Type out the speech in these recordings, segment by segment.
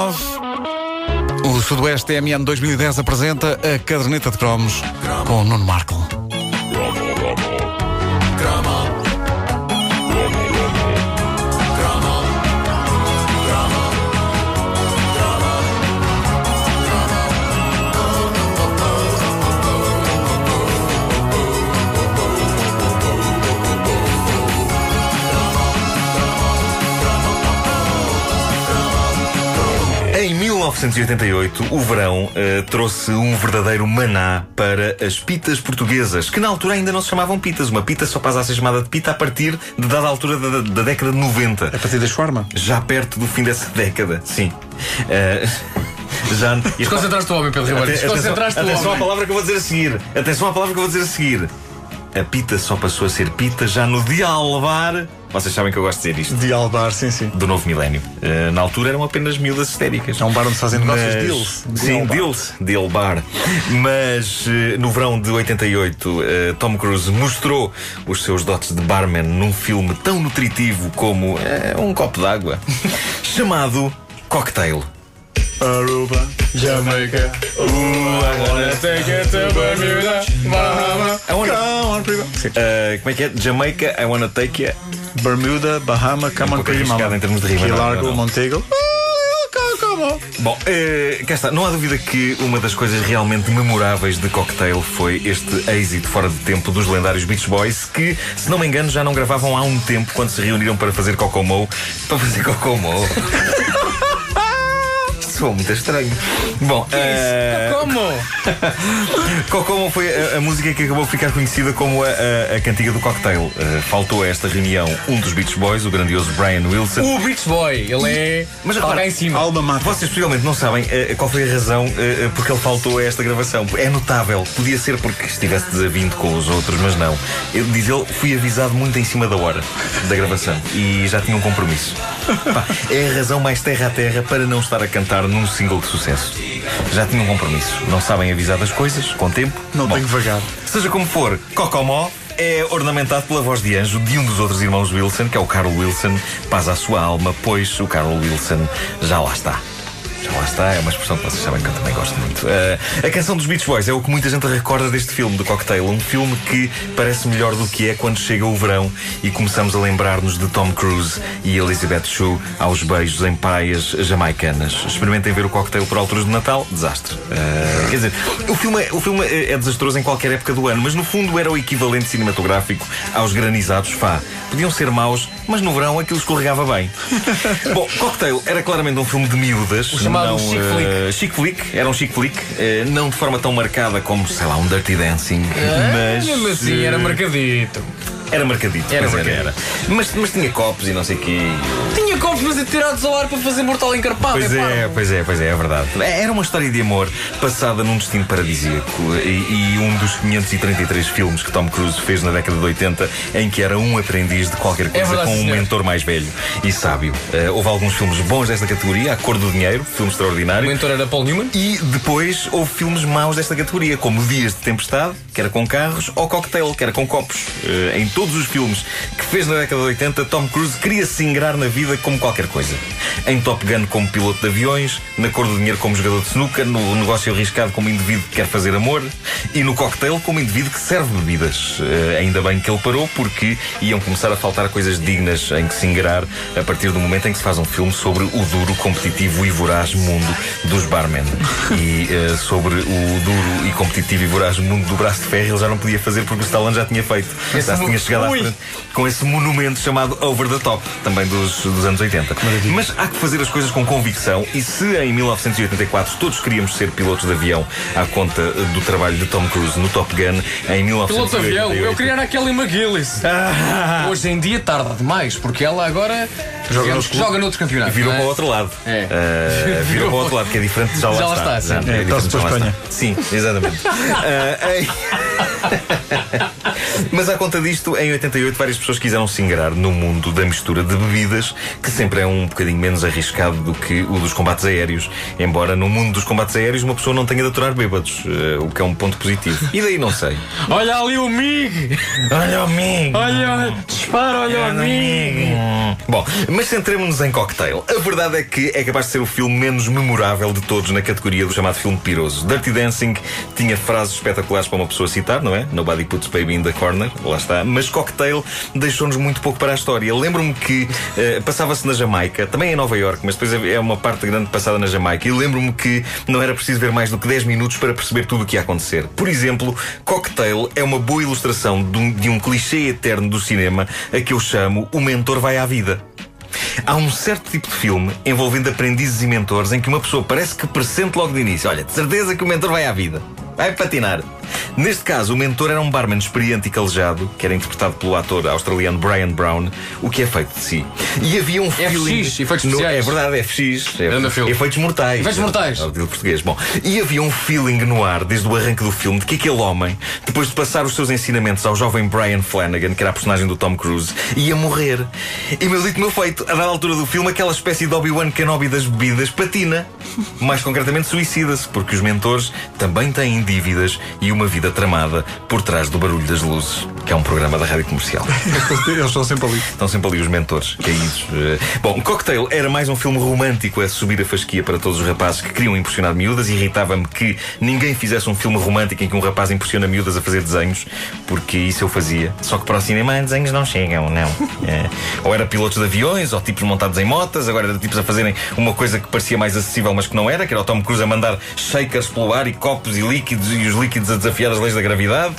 O Sudoeste TMN 2010 apresenta a caderneta de cromos com Nuno Marco. Em 1988, o verão eh, trouxe um verdadeiro maná para as pitas portuguesas, que na altura ainda não se chamavam pitas. Uma pita só passa a ser chamada de pita a partir de dada altura da, da década de 90. A partir das forma? Já perto do fim dessa década, sim. Eh, já. Desconcentraste o homem, Pedro Ribeiro. Desconcentraste o atenção à homem. palavra que eu vou dizer a seguir. Atenção à palavra que eu vou dizer a seguir. A pita só passou a ser pita já no dia a alvar. Vocês sabem que eu gosto de dizer isto. De Albar, sim, sim. Do novo milénio. Eh, na altura eram apenas miúdas histéricas. É um bar onde se fazem negócios Mas- deals. Sim, Deal bar. deals, deal bar. Mas eh, no verão de 88, eh, Tom Cruise mostrou os seus dotes de barman num filme tão nutritivo como um copo d'água, chamado Cocktail. Aruba. Jamaica. Ooh, I wanna take it to Bermuda, Bahama. I wanna- Come on, prima. Sim. Eh, como é que é? Jamaica, I wanna take you. Bermuda, Bahama, come on, pouco prima. em termos de rima, não, Largo. Montego. On. Bom, eh, cá está. Não há dúvida que uma das coisas realmente memoráveis de Cocktail foi este êxito fora de tempo dos lendários Beach Boys, que, se não me engano, já não gravavam há um tempo quando se reuniram para fazer Cocomo. Para fazer Cocomo. Soa muito estranho. Bom, eh, Como? Cocomo foi a, a música que acabou por ficar conhecida como a, a- a cantiga do cocktail. Eh, faltou a esta reunião um dos Beach Boys, o grandioso Brian Wilson. O Beach Boy, ele é. Mas cá em cima. Alma Mata. Vocês possivelmente não sabem eh, qual foi a razão eh, porque ele faltou a esta gravação. É notável. Podia ser porque estivesse desavindo com os outros, mas não. Ele, diz ele, fui avisado muito em cima da hora da gravação e já tinha um compromisso. É a razão mais terra a terra para não estar a cantar num single de sucesso. Já tinha um compromisso. Não sabem avisar das coisas, com tempo. Não Bom, tenho vagar. Seja como for, Cocomó é ornamentado pela voz de anjo de um dos outros irmãos Wilson, que é o Carl Wilson. Paz à sua alma, pois o Carl Wilson já lá está. Já lá está, é uma expressão que vocês sabem que eu também gosto muito. Eh, a canção dos Beach Boys é o que muita gente recorda deste filme, do Cocktail. Um filme que parece melhor do que é quando chega o verão e começamos a lembrar-nos de Tom Cruise e Elizabeth Shue aos beijos em praias jamaicanas. Experimentem ver o Cocktail por alturas de Natal, desastre. Eh, quer dizer, o filme, é, o filme é, é desastroso em qualquer época do ano, mas no fundo era o equivalente cinematográfico aos granizados Fá. Podiam ser maus, mas no verão aquilo escorregava bem. Bom, Cocktail era claramente um filme de miúdas. Chamado não, chick eh, chick flick, era um chick flick, eh, não de forma tão marcada como, sei lá, um Dirty Dancing, mas. Mesmo assim, era eh, marcadito. Era marcadito, Era pois marcadito. era. Mas, mas tinha copos e não sei o quê. Tinha copos, mas tirados ao ar para fazer mortal encarpado. Pois é, pois é, pois é, é verdade. Era uma história de amor passada num destino paradisíaco e, e um dos 533 filmes que Tom Cruise fez na década de 80 em que era um aprendiz de qualquer coisa verdade, com um senhor. mentor mais velho e sábio. Eh, houve alguns filmes bons desta categoria, A Cor do Dinheiro, filme O extraordinário. mentor era Paul Newman. E depois houve filmes maus desta categoria, como Dias de Tempestade, que era com carros, ou Cocktail, que era com copos. Eh, em todos os filmes que fez na década de 80, Tom Cruise queria se ingrar na vida como qualquer coisa. Em Top Gun como piloto de aviões, na Cor do Dinheiro como jogador de snooker, no negócio arriscado como indivíduo que quer fazer amor e no Cocktail como indivíduo que serve bebidas. Eh, ainda bem que ele parou porque iam começar a faltar coisas dignas em que se ingrar a partir do momento em que se faz um filme sobre o duro, competitivo e voraz mundo dos barmen. E eh, sobre o duro e competitivo e voraz mundo do braço de ferro ele já não podia fazer porque o Stallone já tinha feito. Esse já se mo- à frente com esse monumento chamado Over the Top, também dos, dos anos 80. Mas há que fazer as coisas com convicção e se em 1984 todos queríamos ser pilotos de avião à conta do trabalho de Tom Cruise no Top Gun, em 1988... Piloto de avião. Eu queria era a Kelly McGillis. Ah, Hoje em dia tarda demais, porque ela agora Joga noutro que joga noutros campeonatos. Virou é? para o outro lado. É. Ah, virou para o outro lado, que é diferente de já lá Já lá está. está, sim. Já É, diferente torce de já para a lá Espanha. está. Sim, exatamente. Em- Mas à conta disto, em 88, várias pessoas quiseram se ingrar no mundo da mistura de bebidas, que sempre é um bocadinho menos arriscado do que o dos combates aéreos. Embora no mundo dos combates aéreos uma pessoa não tenha de aturar bêbados, uh, o que é um ponto positivo. E daí não sei. Olha ali o Mig! Olha o Mig! Olha, dispara, olha o Mig! Bom, mas centremos-nos em Cocktail. A verdade é que é capaz de ser o filme menos memorável de todos na categoria do chamado filme piroso. Dirty Dancing tinha frases espetaculares para uma pessoa citar, não é? Nobody puts baby in the corner, lá está. Mas Cocktail deixou-nos muito pouco para a história. Lembro-me que uh, passava-se na Jamaica, também em Nova York, mas depois é uma parte grande passada na Jamaica. E lembro-me que não era preciso ver mais do que 10 minutos para perceber tudo o que ia acontecer. Por exemplo, Cocktail é uma boa ilustração de um, de um clichê eterno do cinema a que eu chamo O Mentor Vai à Vida. Há um certo tipo de filme envolvendo aprendizes e mentores em que uma pessoa parece que pressente logo de início: olha, de certeza que o mentor vai à vida, vai patinar. Neste caso, o mentor era um barman experiente e calejado, que era interpretado pelo ator australiano Brian Brown, o que é feito de si. E havia um feeling. FX, efeitos no, especiais. É verdade, FX. É, filme. efeitos mortais. Efeitos mortais. É o português. Bom, e havia um feeling no ar, desde o arranque do filme, de que aquele homem, depois de passar os seus ensinamentos ao jovem Brian Flanagan, que era a personagem do Tom Cruise, ia morrer. E meu dito, meu feito, a dada altura do filme, aquela espécie de Obi-Wan Kenobi das bebidas patina. Mais concretamente, suicida-se, porque os mentores também têm dívidas e uma vida tramada por trás do barulho das luzes, que é um programa da rádio comercial. Eles estão sempre ali. Estão sempre ali os mentores, caídos. Eh, Bom, Cocktail era mais um filme romântico a subir a fasquia para todos os rapazes que queriam impressionar miúdas. Irritava-me que ninguém fizesse um filme romântico em que um rapaz impressiona miúdas a fazer desenhos, porque isso eu fazia. Só que para o cinema desenhos não chegam, não. É. Ou era pilotos de aviões, ou tipos montados em motas, agora era tipos a fazerem uma coisa que parecia mais acessível, mas que não era, que era o Tom Cruise a mandar shakers pelo ar e copos e líquidos e os líquidos a desafiar as leis da gravidade.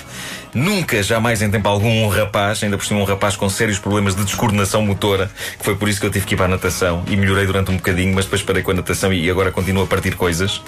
Nunca, jamais em tempo algum, um rapaz, ainda por cima um rapaz com sérios problemas de descoordenação motora, que foi por isso que eu tive que ir para a natação e melhorei durante um bocadinho, mas depois parei com a natação e agora continuo a partir coisas.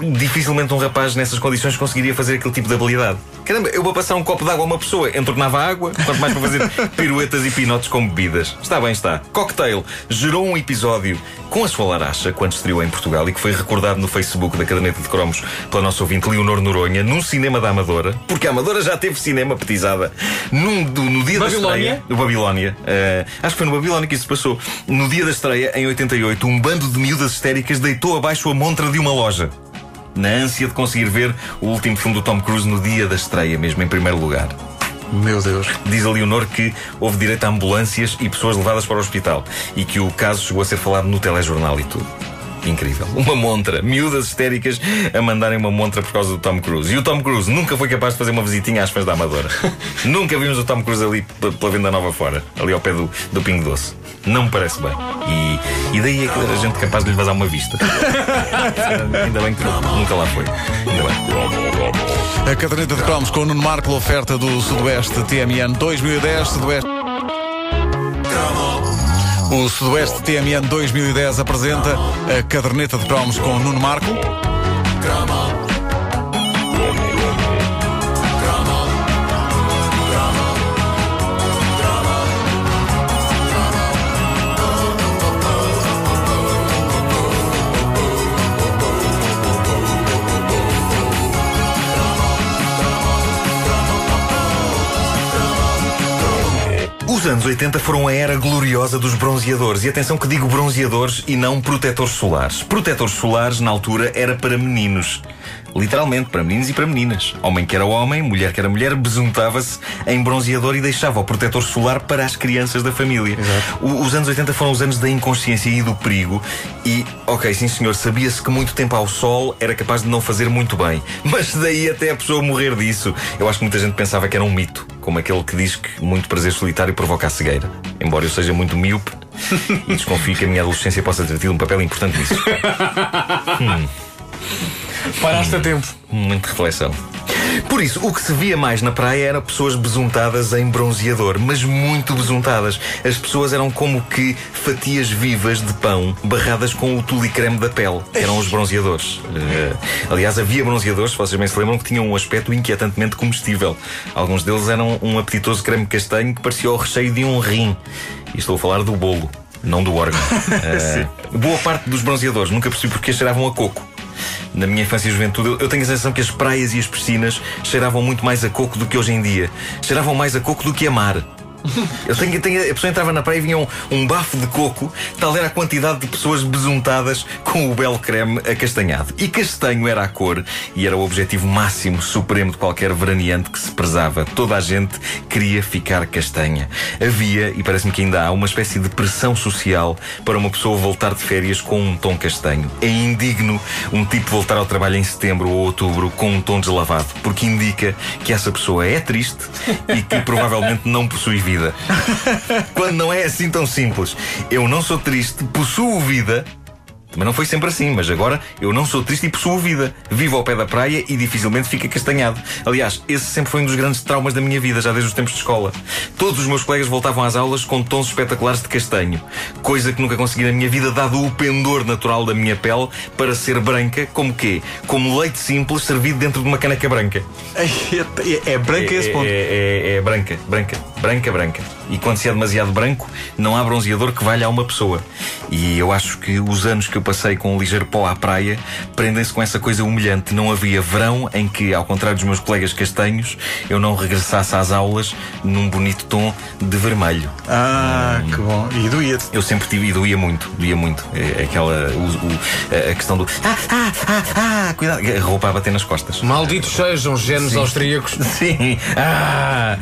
Dificilmente um rapaz nessas condições conseguiria fazer aquele tipo de habilidade. Caramba, eu vou passar um copo de água a uma pessoa, entornava água, quanto mais para fazer piruetas e pinotes com bebidas. Está bem, está. Cocktail gerou um episódio com a sua laracha quando estreou em Portugal e que foi recordado no Facebook da Caderneta de Cromos pela nossa ouvinte Leonor Noronha, num cinema da Amadora, porque a Amadora já teve cinema petizada num, do- no dia Babilónia? da estreia. No Babilónia. Eh, acho que foi no Babilónia que isso se passou. No dia da estreia, em 88, um bando de miúdas histéricas deitou abaixo a montra de uma loja. Na ânsia de conseguir ver o último filme do Tom Cruise no dia da estreia, mesmo em primeiro lugar. Meu Deus. Diz a Leonor que houve direito a ambulâncias e pessoas levadas para o hospital e que o caso chegou a ser falado no telejornal e tudo. Incrível. Uma montra. Miúdas histéricas a mandarem uma montra por causa do Tom Cruise. E o Tom Cruise nunca foi capaz de fazer uma visitinha às fãs da Amadora. nunca vimos o Tom Cruise ali pela Venda Nova fora, ali ao pé do, do Pingo Doce. Não me parece bem. E, e daí é que era gente capaz de lhe vazar uma vista. Ainda bem que nunca lá foi. Ainda bem. A caderneta de cromos com o Nuno Marco, oferta do Sudoeste TMN 2010. Sudoeste. O Sudoeste TMN 2010 apresenta a caderneta de cromos com Nuno Marco. Anos 80 foram a era gloriosa dos bronzeadores. E atenção que digo bronzeadores e não protetores solares. Protetores solares, na altura, era para meninos. Literalmente, para meninos e para meninas. Homem que era homem, mulher que era mulher, besuntava-se em bronzeador e deixava o protetor solar para as crianças da família. O- os anos 80 foram os anos da inconsciência e do perigo. E, ok, sim senhor, sabia-se que muito tempo ao sol era capaz de não fazer muito bem. Mas daí até a pessoa morrer disso. Eu acho que muita gente pensava que era um mito. Como aquele que diz que muito prazer solitário provoca a cegueira. Embora eu seja muito míope e desconfio que a minha adolescência possa ter tido um papel importante nisso. Paraste a tempo. Muita reflexão. Por isso, o que se via mais na praia era pessoas besuntadas em bronzeador, mas muito besuntadas. As pessoas eram como que fatias vivas de pão barradas com o tulicreme da pele. Eram os bronzeadores. Eh, aliás, havia bronzeadores, se vocês bem se lembram, que tinham um aspecto inquietantemente comestível. Alguns deles eram um apetitoso creme castanho que parecia o recheio de um rim. E estou a falar do bolo, não do órgão. Eh, boa parte dos bronzeadores nunca percebi porque cheiravam a coco. Na minha infância e juventude, eu- tenho a sensação que as praias e as piscinas cheiravam muito mais a coco do que hoje em dia. Cheiravam mais a coco do que a mar. Eu tenho, tenho- a pessoa entrava na praia e vinha um, um bafo de coco, tal era a quantidade de pessoas besuntadas com o belo creme acastanhado. E castanho era a cor e era o objetivo máximo, supremo de qualquer veraneante que se prezava. Toda a gente queria ficar castanha. Havia, e parece-me que ainda há, uma espécie de pressão social para uma pessoa voltar de férias com um tom castanho. É indigno um tipo voltar ao trabalho em setembro ou outubro com um tom deslavado, porque indica que essa pessoa é triste e que provavelmente não possui vida. Quando não é assim tão simples. Eu não sou triste, possuo vida. Mas não foi sempre assim, mas agora eu não sou triste e possuo vida. Vivo ao pé da praia e dificilmente fica castanhado. Aliás, esse sempre foi um dos grandes traumas da minha vida, já desde os tempos de escola. Todos os meus colegas voltavam às aulas com tons espetaculares de castanho. Coisa que nunca consegui na minha vida, dado o pendor natural da minha pele para ser branca, como quê? Como leite simples servido dentro de uma caneca branca. É, é branco esse É- ponto. É, é- é branca, branca, branca, branca. E quando se é demasiado branco, não há bronzeador que valha a uma pessoa. E eu acho que os anos que eu passei com um ligeiro pó à praia prendem-se com essa coisa humilhante. Não havia verão em que, ao contrário dos meus colegas castanhos, eu não regressasse às aulas num bonito tom de vermelho. Ah, que bom. E doía-te. Eu sempre tive e doía muito, doía muito. É, aquela. o- o- a- questão do. Ah, ah, ah, ah, cuidado. A roupa a bater nas costas. Malditos sejam genes austríacos. Sim. Ah!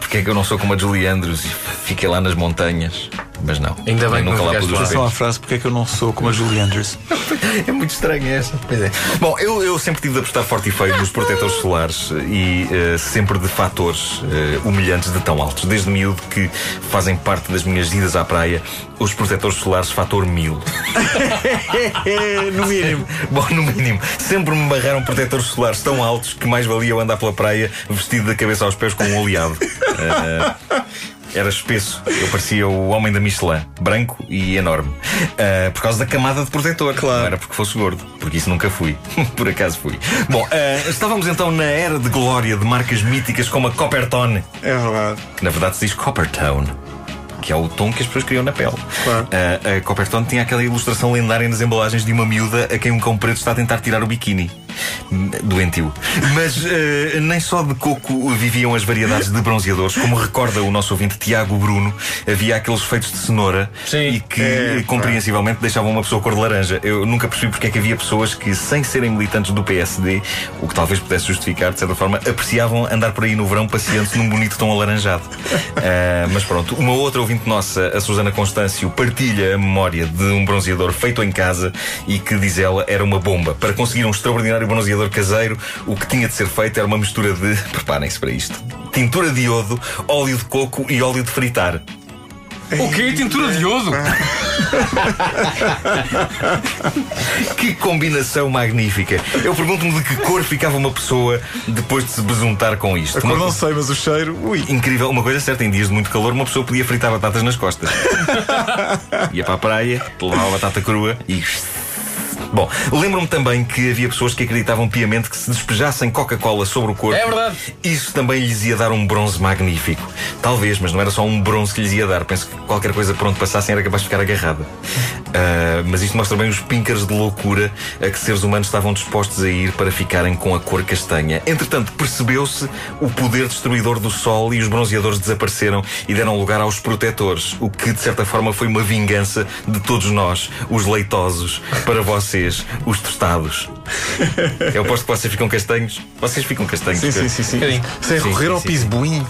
Porque é que eu não sou como a Julie Andrews e fiquei lá nas montanhas? Mas não. Ainda bem que nunca não lá pus os pés. frase, porque é que eu não sou como a Julie Andrews? É muito estranho essa. Pois é. Bom, eu, eu sempre tive de apostar forte e feio nos protetores solares e eh, sempre de fatores eh, humilhantes de tão altos. Desde miúdo que fazem parte das minhas idas à praia os protetores solares fator mil. no mínimo. Bom, no mínimo, sempre me barraram protetores solares tão altos que mais valia eu andar pela praia vestido da cabeça aos pés com um oleado. Eh, era espesso, eu parecia o homem da Michelin, branco e enorme. Eh, por causa da camada de protetor. Claro. Não era porque fosse gordo, porque isso nunca fui. por acaso fui. Bom, eh, estávamos então na era de glória de marcas míticas como a Coppertone, É verdade. que na verdade se diz Coppertone. Que é o tom que as pessoas criam na pele. Claro. A, a Coppertone tinha aquela ilustração lendária nas embalagens de uma miúda a quem um cão preto está a tentar tirar o biquíni. Doentio. Mas eh, nem só de coco viviam as variedades de bronzeadores, como recorda o nosso ouvinte Tiago Bruno, havia aqueles feitos de cenoura Sim. e que É, compreensivelmente deixavam uma pessoa cor de laranja. Eu nunca percebi porque é que havia pessoas que, sem serem militantes do PSD, o que talvez pudesse justificar, de certa forma, apreciavam andar por aí no verão passeando-se num bonito tom alaranjado. Ah, mas pronto, uma outra ouvinte nossa, a Susana Constâncio, partilha a memória de um bronzeador feito em casa e que, diz ela, era uma bomba. Para conseguir um extraordinário bronzeador caseiro, o que tinha de ser feito era uma mistura de. Preparem-se para isto: tintura de iodo, óleo de coco e óleo de fritar. O quê? Tintura de iodo? Que combinação magnífica! Eu pergunto-me de que cor ficava uma pessoa depois de se besuntar com isto. A cor Uma- não sei, mas o cheiro. Ui. Incrível, uma coisa certa, em dias de muito calor, uma pessoa podia fritar batatas nas costas. Ia para a praia, levava a batata crua e. Bom, lembro-me também que havia pessoas que acreditavam piamente que se despejassem Coca-Cola sobre o corpo. É verdade. Isso também lhes ia dar um bronze magnífico. Talvez, mas não era só um bronze que lhes ia dar. Penso que qualquer coisa por onde passassem era capaz de ficar agarrada. Ah, mas isto mostra bem os píncaros de loucura a que seres humanos estavam dispostos a ir para ficarem com a cor castanha. Entretanto, percebeu-se o poder destruidor do sol e os bronzeadores desapareceram e deram lugar aos protetores, o que de certa forma foi uma vingança de todos nós, os leitosos, para vocês, os tostados. Eu aposto que vocês ficam castanhos. Vocês ficam castanhos. Sim, sim, sim. Sem sim, ao sim, pisbuim.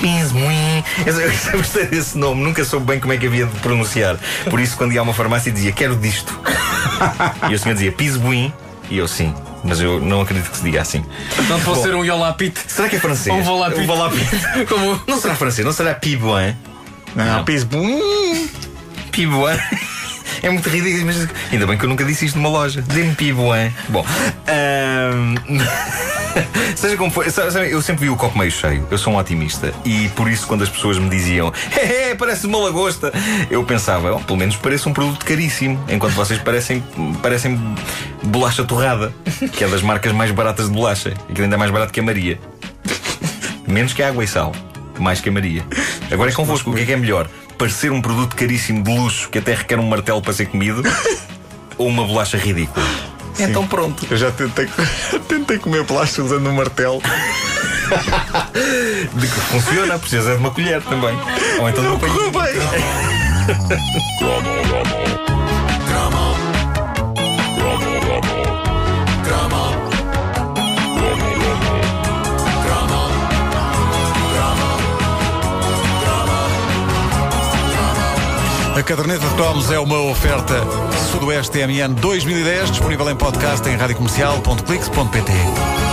Pismuim. Eu eu sempre gostei desse nome, nunca soube bem como é que havia de pronunciar. Por isso, quando ia a uma farmácia, dizia quero disto. E o senhor dizia pisbuim. E eu sim, mas eu não acredito que se diga assim. Não fosse Bom. ser um Yolapit. Será que é francês? Um volapit. Um volapit. Como. Não será francês, não será pibuin? Não, pisbuim. Pibuin. É muito ridículo, mas ainda bem que eu nunca disse isto numa loja. Dê-me pibuin. Bom, ahm, seja como for, eu sempre vi o copo meio cheio. Eu sou um otimista e por isso, quando as pessoas me diziam Hehe, parece uma lagosta, eu pensava, oh, pelo menos parece um produto caríssimo, enquanto vocês parecem, parecem bolacha torrada, que é das marcas mais baratas de bolacha, e que ainda é mais barato que a Maria. Menos que a água e sal. Mais que a Maria. Agora é convosco. O que é que é melhor? Parecer um produto caríssimo de luxo que até requer um martelo para ser comido? ou uma bolacha ridícula? Então pronto. Eu já tentei, tentei comer plástico usando um martelo. De que funciona, precisa de uma colher também. Ou então de Não uma correu bem. Caderneta de cromos é uma oferta Sudoeste TMN 2010, disponível em podcast em radiocomercial.clix.pt.